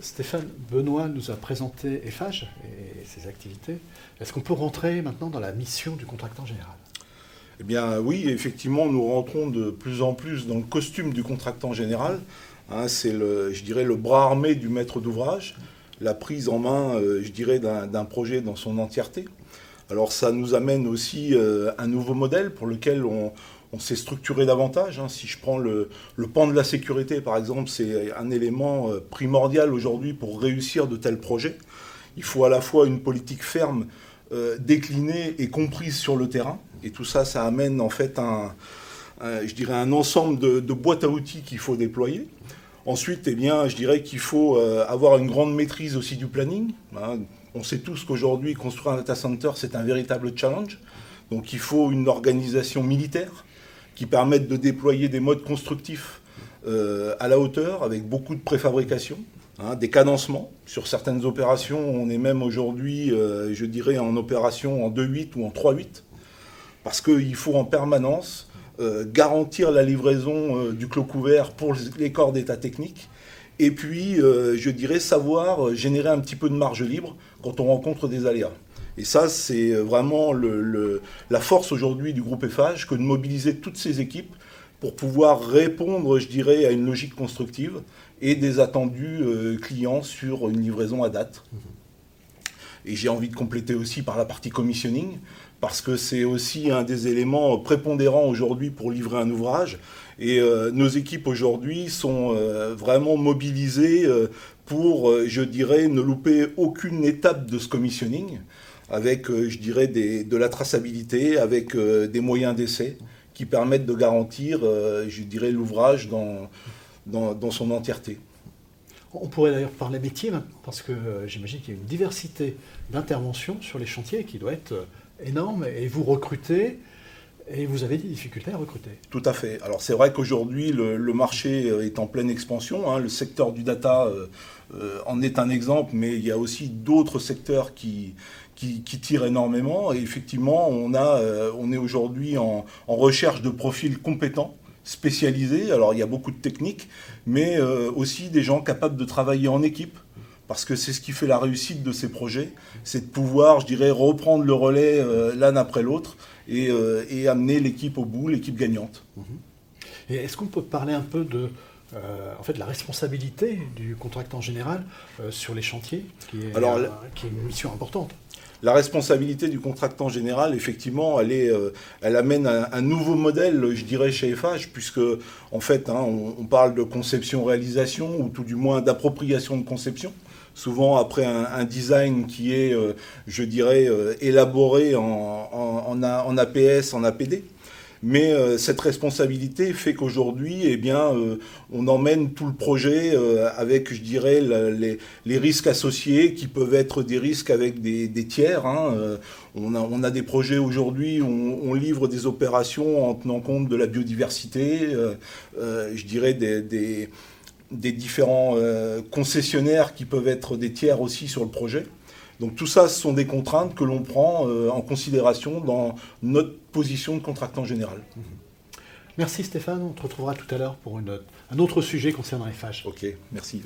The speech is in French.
Stéphane Benoît nous a présenté EFAGE et ses activités. Est-ce qu'on peut rentrer maintenant dans la mission du contractant général? Eh bien oui, effectivement, nous rentrons de plus en plus dans le costume du contractant général. Hein, c'est, le, je dirais, le bras armé du maître d'ouvrage, la prise en main, euh, je dirais, d'un, projet dans son entièreté. Alors ça nous amène aussi euh, un nouveau modèle pour lequel on, on s'est structuré davantage. Hein. Si je prends le, pan de la sécurité, par exemple, c'est un élément euh, primordial aujourd'hui pour réussir de tels projets. Il faut à la fois une politique ferme, euh, déclinée et comprise sur le terrain. Et tout ça, ça amène en fait un, je dirais un ensemble de, boîtes à outils qu'il faut déployer. Ensuite, eh bien, je dirais qu'il faut euh, avoir une grande maîtrise aussi du planning. Hein. On sait tous qu'aujourd'hui, construire un data center, c'est un véritable challenge. Donc il faut une organisation militaire qui permettent de déployer des modes constructifs euh, à la hauteur, avec beaucoup de préfabrication, hein, des cadencements. Sur certaines opérations, on est même aujourd'hui, euh, je dirais, en opération en 2-8 ou en 3-8, parce qu'il faut en permanence euh, garantir la livraison du clos couvert pour les corps d'état technique, et puis, je dirais, savoir générer un petit peu de marge libre quand on rencontre des aléas. Et ça, c'est vraiment la force aujourd'hui du groupe FH que de mobiliser toutes ces équipes pour pouvoir répondre, je dirais, à une logique constructive et des attendus euh, clients sur une livraison à date. Et j'ai envie de compléter aussi par la partie commissioning, parce que c'est aussi un des éléments prépondérants aujourd'hui pour livrer un ouvrage. Et euh, nos équipes aujourd'hui sont euh, vraiment mobilisées pour, je dirais, ne louper aucune étape de ce commissioning avec, euh, je dirais, de la traçabilité, avec euh, des moyens d'essai qui permettent de garantir, euh, je dirais, l'ouvrage dans, dans, son entièreté. On pourrait d'ailleurs parler métier, parce que j'imagine qu'il y a une diversité d'interventions sur les chantiers qui doit être énorme, et vous recrutez, et vous avez des difficultés à recruter. Tout à fait. Alors c'est vrai qu'aujourd'hui, le, marché est en pleine expansion. Hein. Le secteur du data en est un exemple, mais il y a aussi d'autres secteurs qui, qui, tire énormément. Et effectivement, on, a, euh, on est aujourd'hui en, recherche de profils compétents, spécialisés. Alors il y a beaucoup de techniques, mais euh, aussi des gens capables de travailler en équipe. Parce que c'est ce qui fait la réussite de ces projets, c'est de pouvoir, je dirais, reprendre le relais euh, l'un après l'autre et, amener l'équipe au bout, l'équipe gagnante. Et est-ce qu'on peut parler un peu de, en fait, la responsabilité du contractant général sur les chantiers, qui est, qui est une mission importante la responsabilité du contractant général, effectivement, elle, est, euh, elle amène un, nouveau modèle, je dirais, chez FH, puisque, en fait, hein, on, parle de conception-réalisation, ou tout du moins d'appropriation de conception souvent après un, design qui est, euh, je dirais, euh, élaboré en, en, APS, en APD. Mais euh, cette responsabilité fait qu'aujourd'hui, eh euh, on emmène tout le projet euh, avec, les, risques associés qui peuvent être des risques avec des, tiers. Hein. On, a, des projets aujourd'hui où on, livre des opérations en tenant compte de la biodiversité, je dirais des différents concessionnaires qui peuvent être des tiers aussi sur le projet. Donc tout ça, ce sont des contraintes que l'on prend euh, en considération dans notre position de contractant général. Mhm. Merci Stéphane, on te retrouvera tout à l'heure pour un autre sujet concernant FH. Ok, merci.